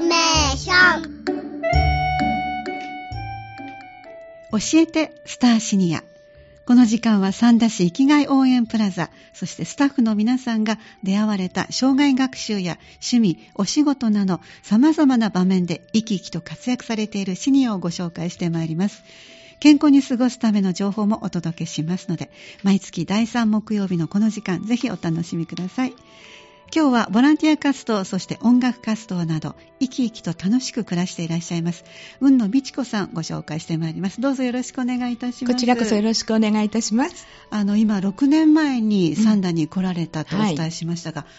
メーション教えてスターシニア。この時間は三田市生きがい応援プラザ、そしてスタッフの皆さんが出会われた障害学習や趣味、お仕事など様々な場面で生き生きと活躍されているシニアをご紹介してまいります。健康に過ごすための情報もお届けしますので、毎月第3木曜日のこの時間、ぜひお楽しみください。今日はボランティア活動、そして音楽活動など、生き生きと楽しく暮らしていらっしゃいます。雲野美智子さん、ご紹介してまいります。どうぞよろしくお願いいたします。こちらこそよろしくお願いいたします。あの、今、6年前にサンダに来られたとお伝えしましたが、うんは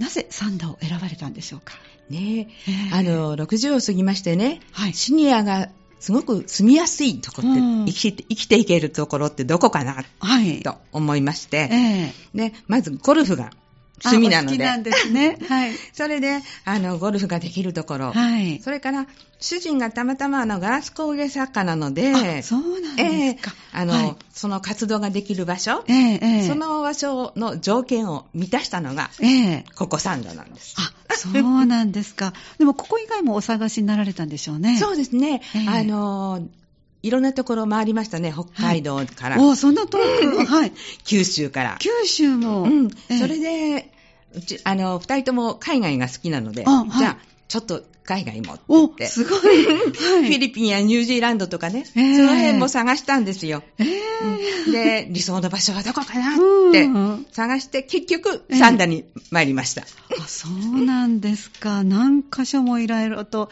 い、なぜサンダを選ばれたんでしょうか？ねえ、あの、60を過ぎましてね、はい、シニアがすごく住みやすいところって、うん、生きて、生きていけるところってどこかな、はい、と思いまして、えー、で、まずゴルフが趣味なので。好きなんですね。はい。それで、あの、ゴルフができるところ。はい。それから、主人がたまたまあの、ガラス工芸作家なので、あ、そうなんですか。えー、あの、はい、その活動ができる場所、えー、えー、その場所の条件を満たしたのが、えー、ここサンドなんです。あ、そうなんですか。でも、ここ以外もお探しになられたんでしょうね。そうですね。えー、あの、いろんなところ回りましたね、北海道から。はい、おそんな遠く、はい。九州から。九州も。うん。えー、それで、うち、あの、二人とも海外が好きなので、あじゃあ、ちょっと海外もって言って。すごい、はい、フィリピンやニュージーランドとかね、えー、その辺も探したんですよ。えー、で、理想の場所はどこかなって探して、結局、サンダに参りました。えー、あ、そうなんですか。何箇所もいろいろと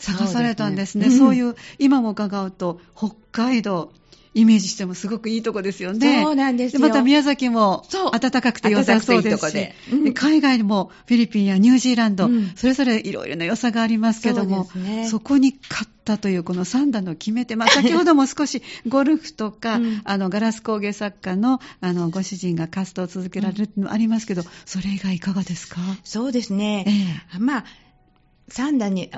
探されたんですね。そう、ねうん、そういう、今も伺うと、北海道、イメージしてもすごくいいとこですよね。そうなんですよ。また宮崎も暖かくて良さそうですし、いいうん、海外にもフィリピンやニュージーランド、うん、それぞれいろいろな良さがありますけども、そ,、ね、そこに勝ったというこの3段の決め手、まあ、先ほども少し ゴルフとか、うん、あのガラス工芸作家のあのご主人が活動を続けられるのもありますけど、それ以外いかがですか？そうですね。ええ、まあ3段に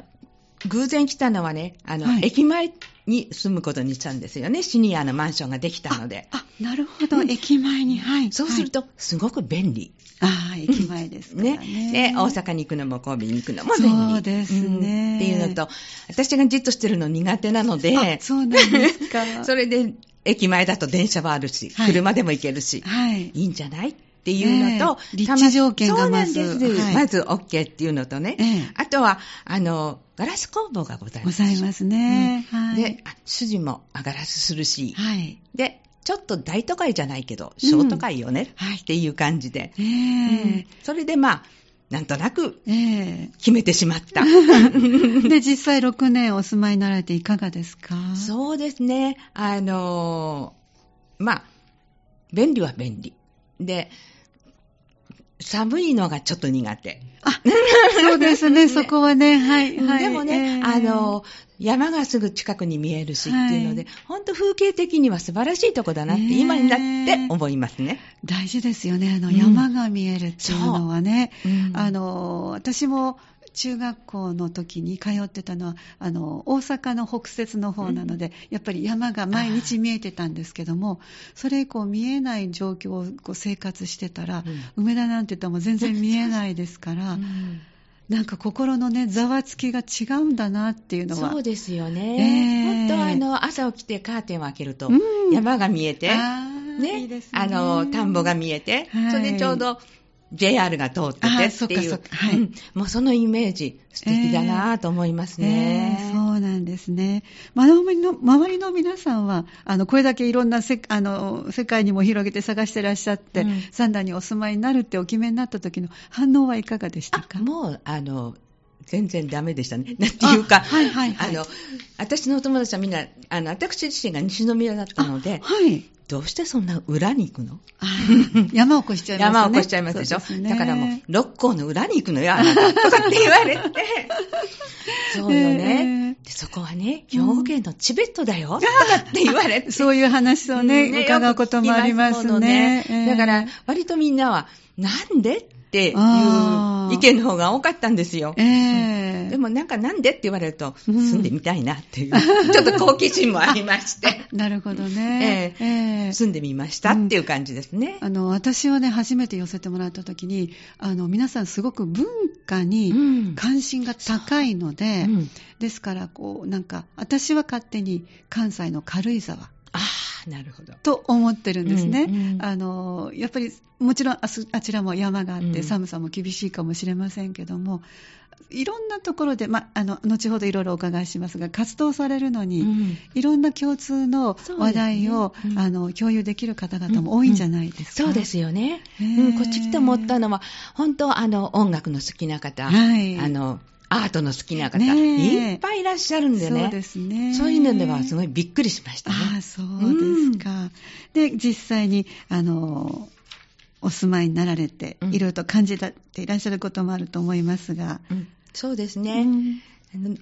偶然来たのはね、あの、はい、駅前に住むことにしたんですよね。シニアのマンションができたので。あ、なるほど、うん、駅前に。はい。そうすると、すごく便利。ああ、駅前ですね。ね。で、大阪に行くのも神戸に行くのも便利。そうですね、うん、っていうのと、私がじっとしてるの苦手なので、そうなんですか。それで、駅前だと電車はあるし、はい、車でも行けるし、はい、いいんじゃないっていうのと、えー、立地条件がまず。そうなんです。はい、まず OK っていうのとね、えー、あとは、あの、ガラス工房がございます。ございますね。うんはい、で、主人もガラスするし、はい、で、ちょっと大都会じゃないけど、小都会よね、うん、っていう感じで、えーうん、それでまあ、なんとなく決めてしまった。えー、で、実際6年お住まいになられていかがですか？そうですね。あのー、まあ、便利は便利。で、寒いのがちょっと苦手。あ、そうですね、そこはね、はい、はい。でもね、えー、あの、山がすぐ近くに見えるしっていうので、本、は、当、い、風景的には素晴らしいとこだなって、今になって思いますね。大事ですよね、あの、山が見えるっていうのはね。うん、あの、私も、中学校の時に通ってたのはあの大阪の北節の方なので、うん、やっぱり山が毎日見えてたんですけどもそれ以降見えない状況をこう生活してたら、うん、梅田なんて言ったらもう全然見えないですから。うんなんか心のね、ざわつきが違うんだなっていうのは。そうですよね。えー、本当はあの、朝起きてカーテンを開けると、山が見えて、ね、いいねあの、田んぼが見えて、はい、それでちょうど JR が通っててっていう、はい、うん、もうそのイメージ素敵だなと思いますね、えーえー、そうなんですね。周りの周りの皆さんは、あの、これだけいろんなせあの世界にも広げて探してらっしゃって、うん、サンダーにお住まいになるってお決めになった時の反応はいかがでしたか？もう、あの、全然ダメでしたね。なんていうか、はいはいはい、あの、私のお友達はみんな、あの、私自身が西宮だったので、はい、どうしてそんな裏に行くの？山を越しちゃいますね。山を越しちゃいますでしょ？ね、だからもう、六甲の裏に行くのよ、あなた。とかって言われて。そうよね、で。そこはね、兵庫県のチベットだよ。とかって言われて。そういう話をね、ね伺うこともありますね。ねだから、割とみんなは、なんで？っていう意見の方が多かったんですよ。えー、でもなんかなんでって言われると、住んでみたいなっていう、うん、ちょっと好奇心もありまして。なるほどね、えー、えー、住んでみましたっていう感じですね。うん、あの私はね、初めて寄せてもらった時に、あの皆さんすごく文化に関心が高いので、うん、ですからこう、なんか私は勝手に関西の軽井沢。あなるほど。と思ってるんですね、うんうん、あのやっぱりもちろんあちらも山があって寒さも厳しいかもしれませんけども、いろんなところで、ま、あの後ほどいろいろお伺いしますが活動されるのに、うん、いろんな共通の話題を、ねうん、あの共有できる方々も多いんじゃないですか、そうですよね、うん、こっち来て思ったのは本当あの音楽の好きな方、はい、あのアートの好きな方、いっぱいいらっしゃるんでね。そうですね。そういうのではすごいびっくりしましたね。ああ、そうですか。うん、で、実際に、あの、お住まいになられて、いろいろと感じていらっしゃることもあると思いますが。うん、そうですね。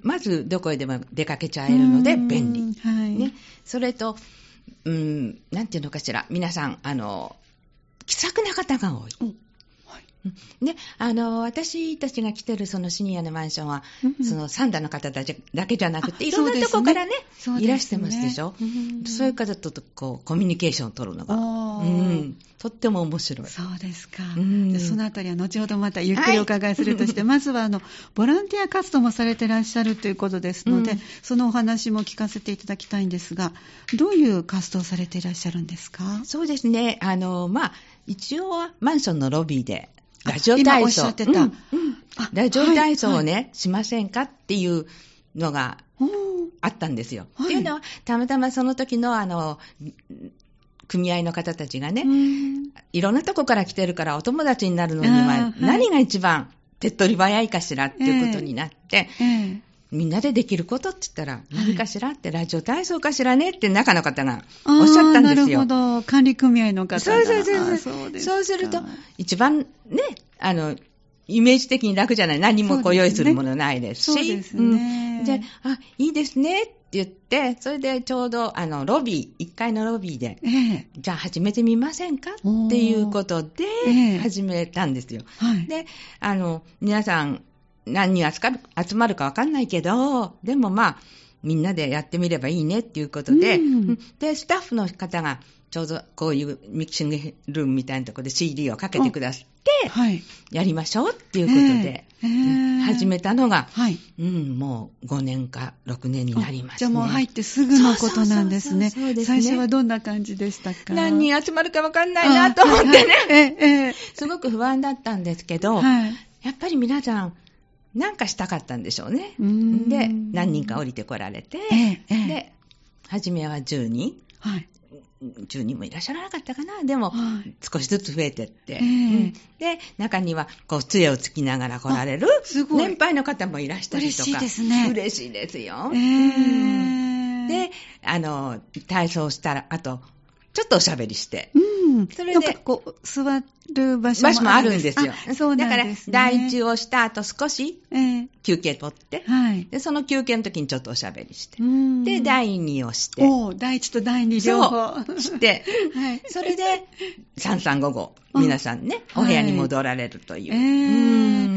まず、どこへでも出かけちゃえるので便利。はい。ね。それと、うん、なんていうのかしら。皆さん、あの、気さくな方が多い。で、あの、私たちが来てるそのシニアのマンションは、うん、その三段の方たちだけじゃなくて、いろんなとこからね、ね。いらしてますでしょ？うん、そういう方とこう、コミュニケーションを取るのが、うん、とっても面白い。そうですか。うん、そのあたりは後ほどまたゆっくりお伺いするとして、はい、まずはあの、ボランティア活動もされてらっしゃるということですので、そのお話も聞かせていただきたいんですが、どういう活動されていらっしゃるんですか？そうですね。あの、まあ、一応はマンションのロビーで、ラジオ体操。うんうん、ラジオ体操をね、はいはい、しませんか？っていうのがあったんですよ。はい、っていうのは、たまたまその時のあの、組合の方たちがね、いろんなとこから来てるからお友達になるのには何が一番手っ取り早いかしらっていうことになって、えーえ。ーみんなでできることって言ったら、何かしらって、ラジオ体操かしらねって中の方がおっしゃったんですよ。なるほど。管理組合の方が。そうそうそうそうそうすると、一番ね、あの、イメージ的に楽じゃない。何もこう用意するものないですし。そうですね。うん、で、あ、いいですねって言って、それでちょうど、あの、ロビー、1階のロビーで、ええ、じゃあ始めてみませんかっていうことで、始めたんですよ。はい、で、あの、皆さん、何人集まるかわかんないけど、でもまあ、みんなでやってみればいいねっていうことで、うん、で、スタッフの方が、ちょうどこういうミキシングルームみたいなところで CD をかけてくださって、はい、やりましょうっていうことで、えー、始めたのが、はい、うん、もう5年か6年になりました、ね、じゃあもう入ってすぐのことなんですね。最初はどんな感じでしたか？何人集まるかわかんないなと思ってね、えー、すごく不安だったんですけど、はい、やっぱり皆さん、なんかしたかったんでしょうね。で、何人か降りてこられて、ええ、で、初めは10人。はい。10人もいらっしゃらなかったかな。でも、はい、少しずつ増えてって、えーうん、で、中には、こう、杖をつきながら来られる、年配の方もいらしたりとか。嬉しいですね。嬉しいですよ。えー、で、あの、体操したあと、ちょっとおしゃべりして、うん、それで、こう、座る場所もあるんです。よ。そうなんです、ね、だから、第一をした後少し、休憩取って、はい、で、その休憩の時にちょっとおしゃべりして、で、第二をして、お第一と第二両方。して、はい、それで、三三五五、皆さんね、お部屋に戻られるという。はい、え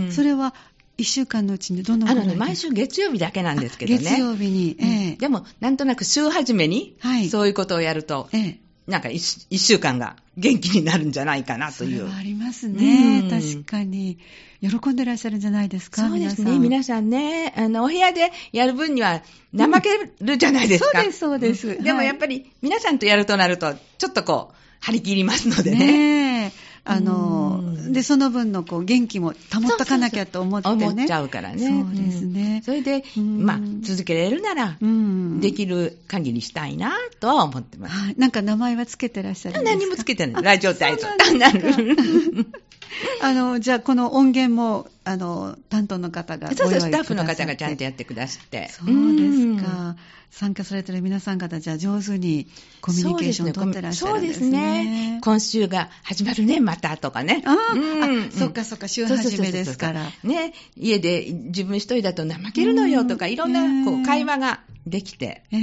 ー、それは、一週間のうちにどのあのね、毎週月曜日だけなんですけどね。月曜日に。えー、でも、なんとなく週始めに、はい、そういうことをやると、えー、なんか一週間が元気になるんじゃないかなという。ありますね、うん。確かに。喜んでらっしゃるんじゃないですかそうですね。皆さんね、あの、お部屋でやる分には怠けるじゃないですか。うん、そうです、そうです、うん。でもやっぱり皆さんとやるとなると、ちょっとこう、張り切りますのでね。ねあの、で、その分のこう元気も保っとかなきゃと思ってね。思っちゃうからね。そうですね。それで、まあ、続けられるなら、できる限りしたいなとは思ってます。なんか名前はつけてらっしゃるんですか？何もつけてない。ラジオ体操。あの、じゃあこの音源も、あの、担当の方がそうそう、スタッフの方がちゃんとやってくださって。そうですか。参加されてる皆さん方、じゃあ上手にコミュニケーションを取ってらっしゃるんですね。そうですね。今週が始まるね、またとかね。あ、うん、あそっかそっか、週始めですから。ね、家で自分一人だと怠けるのよとか、いろんなこう会話ができて、えーう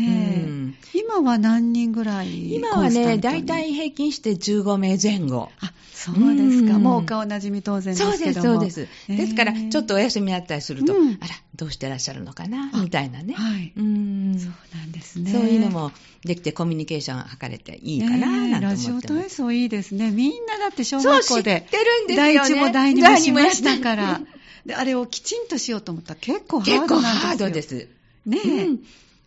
ん、今は何人ぐらい今はね、大体平均して15名前後。あ、そうですか。うん、もうお顔なじみ当然ですけどそうです、そうです。えー、ですから、ちょっとお休みあったりすると、うん、あら、どうしてらっしゃるのかな、みたいなね。はい。うん。そうなんですね。そういうのもできてコミュニケーション図れていいかな、なんて思って、えー、ラジオ体操いいですね。みんなだって小学校で。知ってるんですよね。第一も第二もしましたから。で、あれをきちんとしようと思ったら結構ハードなんですよ。です。ねえ、うん、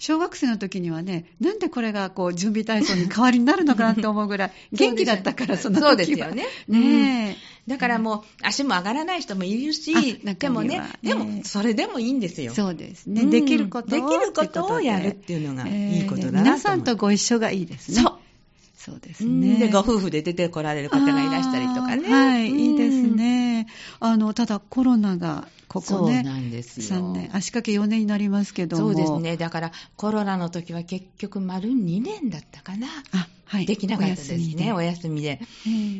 小学生の時にはね、なんでこれがこう準備体操に代わりになるのかなって思うぐらい、元気だったから、その時は。そうですよね。ねえ、だからもう、足も上がらない人もいるし、でもね、でも、それでもいいんですよ。そうですね。できることを。できることをやるっていうのがいいことだなと、皆さんとご一緒がいいですね。そう。そうですね。で、ご夫婦で出てこられる方がいらしたりとかね。はい、いいですね。あの、ただコロナがここね、そうなんですよ。3年、足掛け4年になりますけどそうですね、だからコロナの時は結局、丸2年だったかな、あはい、できなかったですね、お休みで。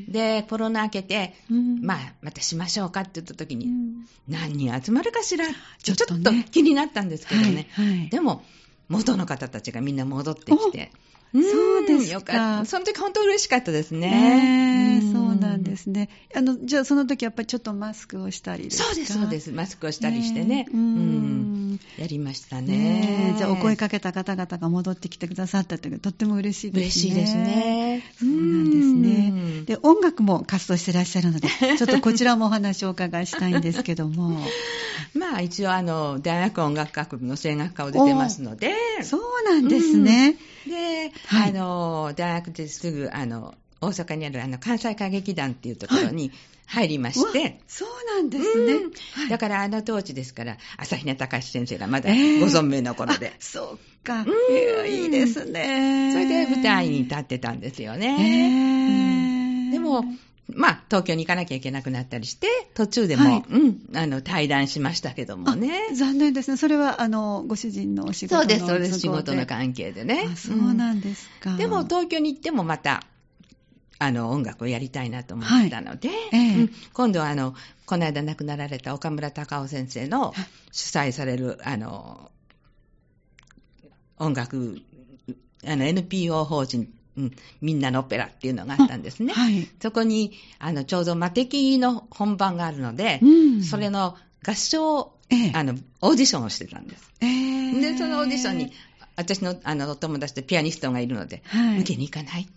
で、コロナ明けて、うん、まあ、またしましょうかって言った時に、うん、何人集まるかしら、ちょっと気になったんですけどね、はいはい、でも、元の方たちがみんな戻ってきて。そうですか。その時本当嬉しかったですね。えー、そうなんですね。あの、じゃあその時やっぱりちょっとマスクをしたりそうです、そうです。マスクをしたりしてね。うん。やりましたね。ねじゃあお声かけた方々が戻ってきてくださったというとっても嬉しいですね。嬉しいですね。そうなんですね。で、音楽も活動してらっしゃるので、ちょっとこちらもお話をお伺いしたいんですけども。まあ一応あの、大学音楽学部の声楽科を出てますので。そうなんですね。で、はい、あの、大学ですぐ、あの、大阪にあるあの関西歌劇団っていうところに入りまして、はい、そうなんですね、うん。はい、だからあの当時ですから朝比奈隆先生がまだご存命の頃で、えー、そうか、うん、いいですね。それで舞台に立ってたんですよね、えー、でもまあ、東京に行かなきゃいけなくなったりして、途中でも、はい、うん、あの、対談しましたけどもね。残念ですね。それは、あの、ご主人のお仕事のそうです、そうです。仕事の関係でね。そうなんですか、うん、でも、東京に行ってもまた、あの、音楽をやりたいなと思ったので、はいえーうん、今度は、あの、この間亡くなられた岡村隆夫先生の主催される、あの、音楽、あの、NPO 法人うん、みんなのオペラっていうのがあったんですね。はい、そこに、あの、ちょうど魔敵の本番があるので、うん、それの合唱、ええ、あの、オーディションをしてたんです。えー、で、そのオーディションに、私の、あの、お友達でピアニストがいるので、はい、受けに行かないって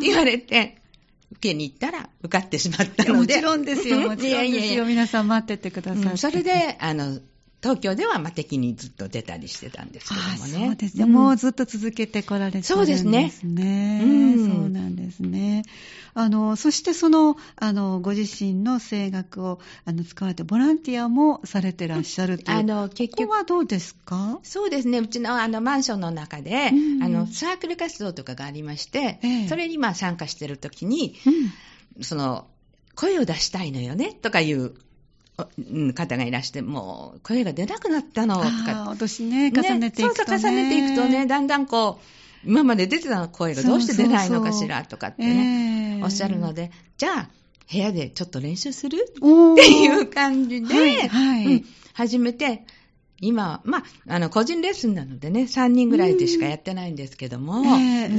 言われて、受けに行ったら受かってしまったので。もちろんですよ、もちろんですよ。皆さん待っててください、うん、それで、あの、東京ではま敵にずっと出たりしてたんですけどもね。そうですね、うん、もうずっと続けてこられてるんですね。そうですね。うん、そうなんですね。あの、そしてその、あの、ご自身の声楽をあの使われて、ボランティアもされてらっしゃるという。あの、結局。ここはどうですか？そうですね。うちのあのマンションの中で、うん、あの、サークル活動とかがありまして、ええ、それにまあ参加してるときに、うん、その、声を出したいのよね、とかいう方がいらして、もう声が出なくなったの。とか。年ね、重ねていくと、ね、そうそう、重ねていくとね、だんだんこう、今まで出てた声がどうして出ないのかしらとかってね、おっしゃるので、じゃあ、部屋でちょっと練習する？っていう感じで、はいはい。うん、始めて、今、まあ、あの、個人レッスンなのでね、3人ぐらいでしかやってないんですけども、えーう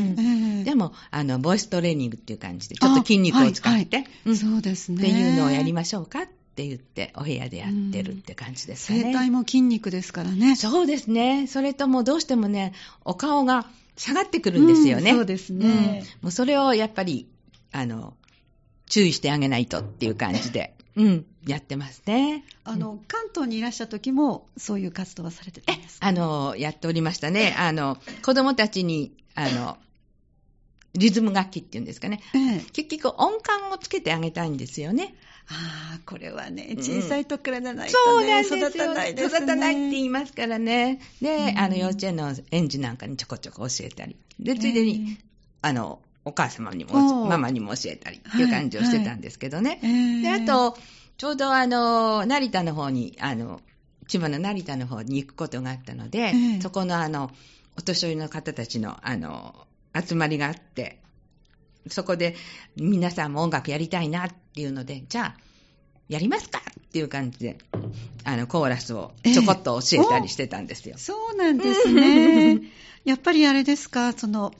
ん、でも、あの、ボイストレーニングっていう感じで、ちょっと筋肉を使って、はいはい、そうですね。っていうのをやりましょうかって言って、お部屋でやってるって感じですかね。声帯も筋肉ですからね。そうですね。それともどうしてもね、お顔が下がってくるんですよね。うん、そうですね、うん、もうそれをやっぱり、あの、注意してあげないとっていう感じで。うん、やってますね。あの、うん、関東にいらっしゃった時も、そういう活動はされてたんですか？あの、やっておりましたね。あの、子供たちに、あの、リズム楽器っていうんですかね。ええ、結局音感をつけてあげたいんですよね。ああ、これはね、小さい時からじゃないと、ね、そうなんですよ。育たないですね。育たないって言いますからね。で、あの、幼稚園の園児なんかにちょこちょこ教えたり。で、ついでに、あの、お母様にも、ママにも教えたりっていう感じをしてたんですけどね。はいはい、で、あと、ちょうどあの、成田の方に、あの、千葉の成田の方に行くことがあったので、そこのあの、お年寄りの方たちの、あの、集まりがあって、そこで皆さんも音楽やりたいなっていうので、じゃあ、やりますかっていう感じで、あの、コーラスをちょこっと教えたりしてたんですよ。そうなんですね。やっぱりあれですか、その、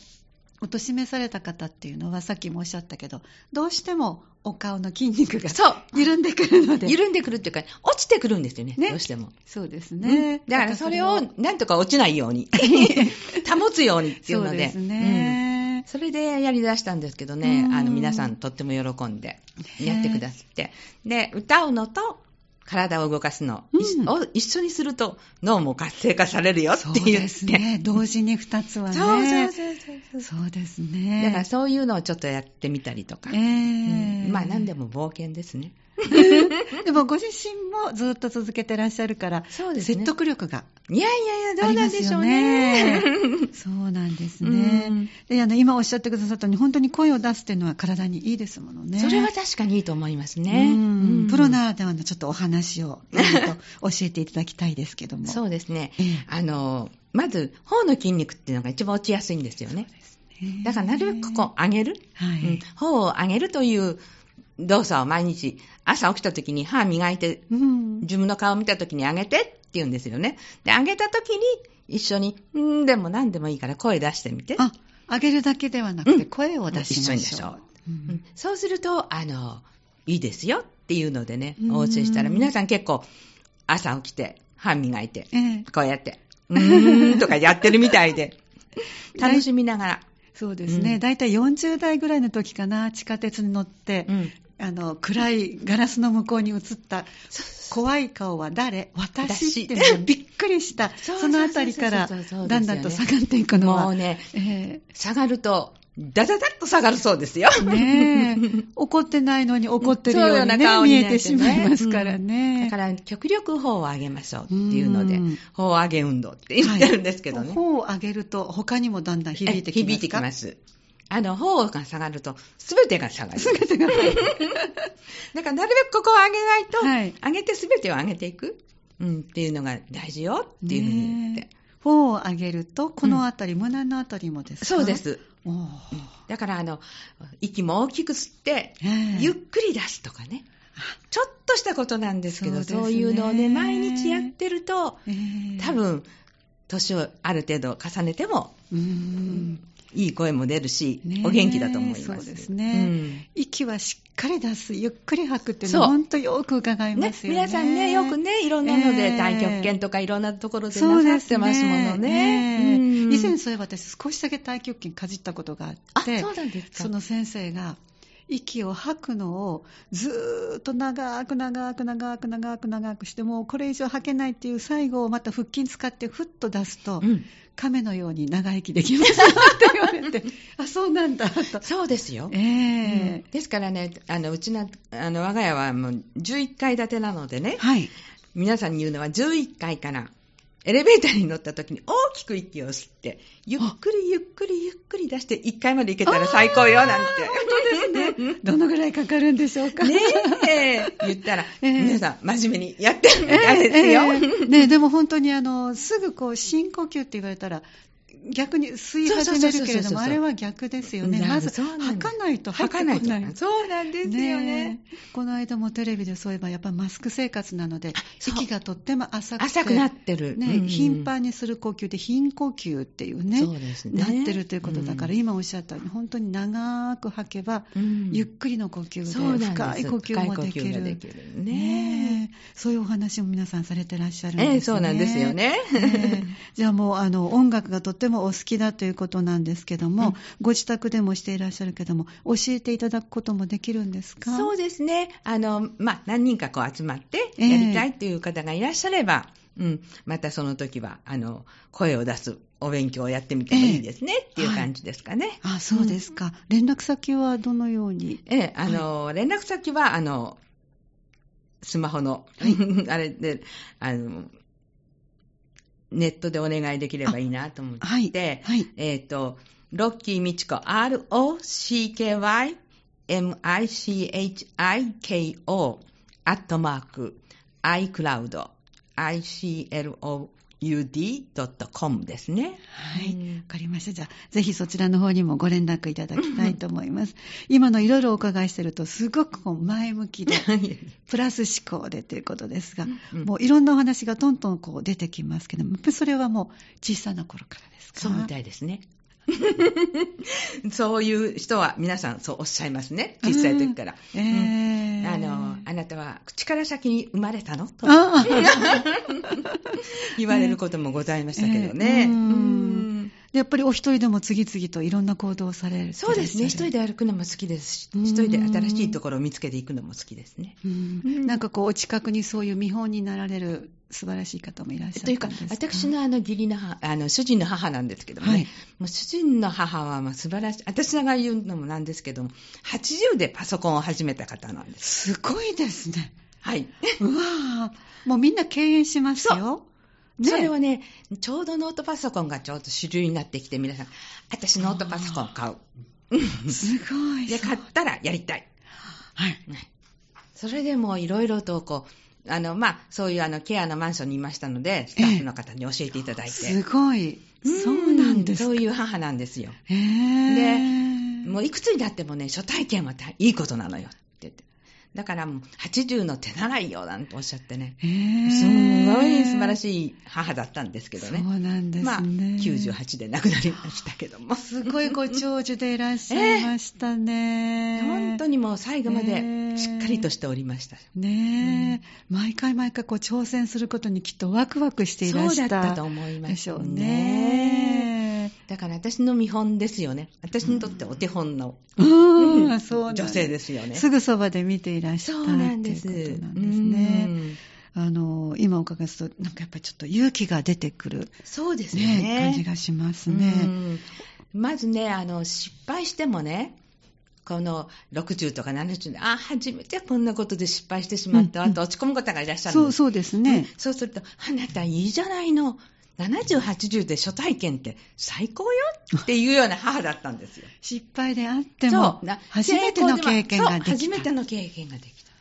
お年めされた方っていうのは、さっきもおっしゃったけど、どうしてもお顔の筋肉がそう緩んでくるので。緩んでくるっていうか、落ちてくるんですよね、ねどうしても。そうですね。うん、だからそれをなんとか落ちないように、保つようにっていうので。そうですね、うん、それでやりだしたんですけどね、あの皆さんとっても喜んでやってくださって。で、歌うのと体を動かすの、うん、を一緒にすると脳も活性化されるよって言って。そうですね。同時に二つはね。そうそうそうそう。そうですね。だからそういうのをちょっとやってみたりとか。えー、うん、まあ何でも冒険ですね。でもご自身もずっと続けてらっしゃるから、そうですね、説得力がいやいやいや、どうなんでしょうね。そうなんですね。であの今おっしゃってくださったように、本当に声を出すっていうのは体にいいですものね。それは確かにいいと思いますね。プロならではのちょっとお話を、と教えていただきたいですけども。そうですね。ええ、あの、まず、頬の筋肉っていうのが一番落ちやすいんですよね。だからなるべくここ上げる、はい、うん、頬を上げるという動作を毎日、朝起きた時に歯磨いて、うん、自分の顔を見た時に上げてって言うんですよね。で、上げた時に一緒に、んでも何でもいいから声出してみて。あ、上げるだけではなくて声を出しましょう。うん、一緒にでしょう、うん。そうすると、あの、いいですよっていうのでね、お教えしたら、皆さん結構朝起きて歯磨いて、こうやって、うーんとかやってるみたいで、楽しみながら。そうですね、大体40代ぐらいの時かな、地下鉄に乗って、うん、あの暗いガラスの向こうに映った怖い顔は誰？私って びっくりした。そのあたりからだんだんと下がっていくのはもうね、えー、下がるとダダダッと下がるそうですよ。ねえ。怒ってないのに怒ってるように、ね、ね見えてしまいますからね、うん、だから極力頬を上げましょうっていうので、頬上げ運動って言ってるんですけどね。はい、頬を上げると他にもだんだん響いてきますか？響いてきます。あの、頬が下がると、すべてが下がる。す。べてが下がる。だから、なるべくここを上げないと、はい、上げてすべてを上げていく、うん、っていうのが大事よ。っていうふうに言って。頬を上げると、このあたり、うん、胸のあたりもですか？そうです。だから、あの、息も大きく吸って、ゆっくり出すとかね。ちょっとしたことなんですけど、そう、ね,、いうのをね、毎日やってると、多分、年をある程度重ねても、いい声も出るし、お元気だと思います。そうですね、うん、息はしっかり出す、ゆっくり吐くっていうのは本当よく伺いますよね。ね皆さんね、よくね、いろんなので、太極拳とかいろんなところでなさってますものね。ね。うん、以前そういえば私少しだけ太極拳かじったことがあって、そうなんですか。その先生が、息を吐くのをずーっと長く長く長く長く長くしてもうこれ以上吐けないっていう最後をまた腹筋使ってふっと出すと、うん、亀のように長生きできますって言われて あそうなんだと。そうですよ、えー、うん、ですからねあのうちのあの我が家はもう11階建てなのでね、はい、皆さんに言うのは11階からエレベーターに乗った時に大きく息を吸って、ゆっくりゆっくりゆっくり出して1階まで行けたら最高よなんて。本当ですね。どのぐらいかかるんでしょうか？ねえ、言ったら、えー、皆さん真面目にやってるみたいですよ。えーえー、ねでも本当にあの、すぐこう深呼吸って言われたら、逆に吸い始めるけれども、あれは逆ですよね。まず、吐かないと吐かないと。そうなんですよねこの間もテレビでそういえば、やっぱりマスク生活なので、息がとっても浅くて。浅くなってる。ね、うん、頻繁にする呼吸で、頻呼吸っていうね。そうですね。なってるということだから、うん、今おっしゃったように、本当に長く吐けば、うん、ゆっくりの呼吸で、深い呼吸もできる。できるねそういうお話も皆さんされてらっしゃるんですね。えー、そうなんですよね。えー、じゃあもう、あの、音楽がとってももお好きだということなんですけども、うん、ご自宅でもしていらっしゃるけども、教えていただくこともできるんですか？そうですね。あの、まあ、何人かこう集まってやりたいという方がいらっしゃれば、えー、うん、またその時は、あの、声を出すお勉強をやってみてもいいですね、えー、っていう感じですかね。はい、あ、そうですか、うん、連絡先はどのように？ええー、あの、はい、連絡先は、あの、スマホの、はい、あれで、あの、ネットでお願いできればいいなと思って、はい、はい、えっ、ー、と、ロッキーミチコ、R-O-C-K-Y M-I-C-H-I-K-O アットマーク iCloud ICLOUD ud.com ですね。はい。わかりました。じゃあ、ぜひそちらの方にもご連絡いただきたいと思います。今のいろいろお伺いしてると、すごくこう前向きで、プラス思考でということですが、もういろんなお話がどんどんこう出てきますけども、それはもう小さな頃からですか？そうみたいですね。そういう人は皆さんそうおっしゃいますね。小さい時から。うん。えー、あの、あなたは口から先に生まれたの？と。言われることもございましたけどね。えー、やっぱりお一人でも次々といろんな行動をされるそうですね。一人で歩くのも好きですし、一人で新しいところを見つけていくのも好きですね。なんかこう、お近くにそういう見本になられる素晴らしい方もいらっしゃるというか、私のあの義理の母、あの主人の母なんですけどもね、はい、もう主人の母はまあ素晴らしい、私が言うのもなんですけども、80でパソコンを始めた方なんです。すごいですね。はい。うわもうみんな敬遠しますよ。ね、それはね、ちょうどノートパソコンがちょうど主流になってきて、皆さん、私ノートパソコン買う。すごい。で、買ったらやりたい。はい。それでもいろいろとこう、あの、まあ、そういうあの、ケアのマンションにいましたので、スタッフの方に教えていただいて。すごい。そうなんですそういう母なんですよ。で、もういくつになってもね、初体験はいいことなのよ。だからもう80の手習いよなんておっしゃってね、すんごい素晴らしい母だったんですけどね。そうなんですね。まあ、98で亡くなりましたけども。すごいご長寿でいらっしゃいましたね。えー、本当にもう最後までしっかりとしておりました。ねえ、うん、毎回毎回こう挑戦することにきっとワクワクしていらっしゃった。そうだったと思いますでしょうね。だから私の見本ですよね。私にとってお手本の、うん、そう女性ですよね。すぐそばで見ていらっしゃったそうなんです。ということなんですね。あの、今お伺いすると、なんかやっぱりちょっと勇気が出てくる。そうですね。ね感じがしますね。まずね、あの、失敗してもね、この60とか70で、あ、初めてこんなことで失敗してしまった、うんうん、あと落ち込む方がいらっしゃるんです。そうそうですね、そうすると、あなたいいじゃないの。70、80で初体験って最高よっていうような母だったんですよ。失敗であっても、初めての経験ができた。初めての経験ができた。っ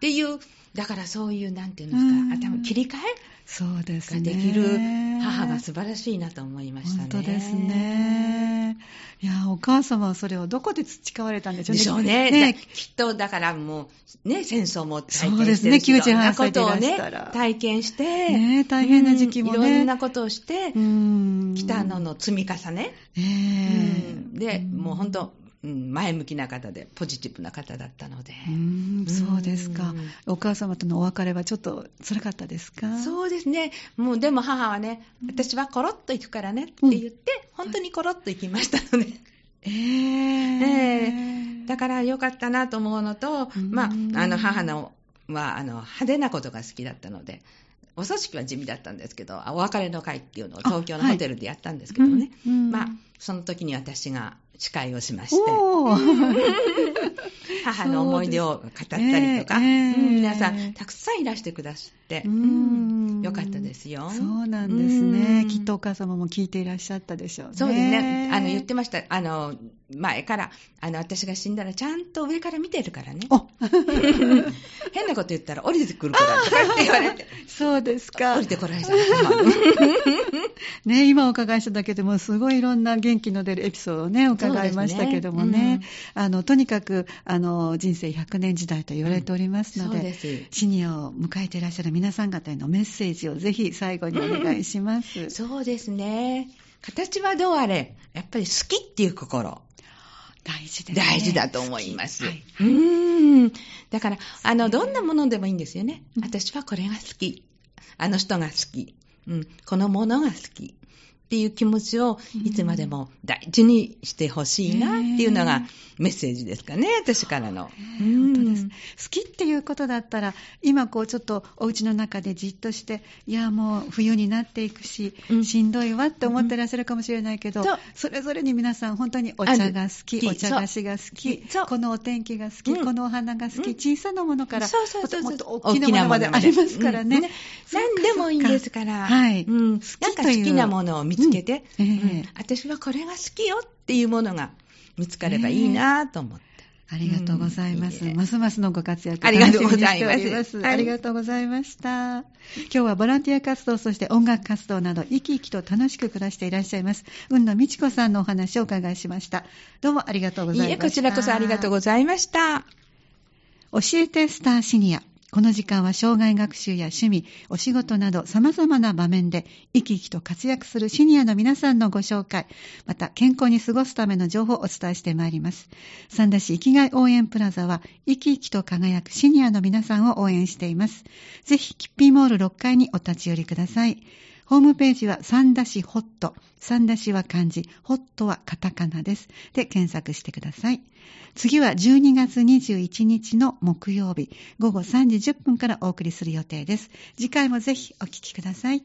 ていう、だからそういう、なんていうんですか、頭切り替えそうですね。ができる母が素晴らしいなと思いましたね。本当ですね。いや、お母様はそれをどこで培われたんでしょうね。でしょうね。ねきっと、だからもう、ね、戦争も体験してそうですね、98歳でいらしたら。ね、体験して、ね、大変な時期もね。いろんなことをして、来たのの積み重ね。ね、で、もう本当、うん、前向きな方で、ポジティブな方だったので。うんそうですか。お母様とのお別れはちょっと辛かったですか？そうですね。もうでも母はね、私はコロッと行くからねって言って、うん、本当にコロッと行きましたので。えー、えー、だから良かったなと思うのと、まあ、あの母のはあの派手なことが好きだったので、お葬式は地味だったんですけど、お別れの会っていうのを東京のホテルでやったんですけどね、はいまあ、その時に私が司会をしまして、母の思い出を語ったりとか、えーえー、皆さんたくさんいらしてくださって、うん、よかったですよ。そうなんですね。きっとお母様も聞いていらっしゃったでしょうね。そうですね。あの、言ってました。あの、前から、あの、私が死んだらちゃんと上から見てるからね。変なこと言ったら降りてくるからとかって言われて。そうですか。降りてこられた。ね、今お伺いしただけでもすごいいろんな元気の出るエピソードをね、お伺いましたけどもね。ねうん、あの、とにかく、あの、人生100年時代と言われておりますので、うん、でシニアを迎えていらっしゃる皆さん方へのメッセージをぜひ最後にお願いします。そうですね。形はどうあれ、やっぱり好きっていう心。大事です、ね、大事だと思います。はい、うん。だから、あの、どんなものでもいいんですよね。私はこれが好き。あの人が好き。うん。このものが好き。っていう気持ちをいつまでも大事にしてほしいなっていうのがメッセージですかね、私からの。本当です。好きっていうことだったら、今こうちょっとお家の中でじっとして、いやもう冬になっていくし、うん、しんどいわって思ってらっしゃるかもしれないけど、う。ん、それぞれに皆さん本当にお茶が好き、お茶菓子が好き、このお天気が好き、うん、このお花が好き、小さなものから、もっと大きなものまでありますからね。ね。何でもいいんですから、はい。好きという。好きなものを見つけて、うんえー、私はこれが好きよっていうものが見つかればいいなと思って。ありがとうございます。うん、ますますのご活躍ありがとうございます。ありがとうございました。今日はボランティア活動、そして音楽活動など、生き生きと楽しく暮らしていらっしゃいます、雲野美智子さんのお話をお伺いしました。どうもありがとうございました。いえ、こちらこそありがとうございました。教えてスターシニア。この時間は障害学習や趣味、お仕事など様々な場面で生き生きと活躍するシニアの皆さんのご紹介、また健康に過ごすための情報をお伝えしてまいります。三田市生きがい応援プラザは生き生きと輝くシニアの皆さんを応援しています。ぜひ、キッピーモール6階にお立ち寄りください。ホームページは三田市ホット。三田市は漢字、ホットはカタカナです。で、検索してください。次は12月21日の木曜日、午後3時10分からお送りする予定です。次回もぜひお聞きください。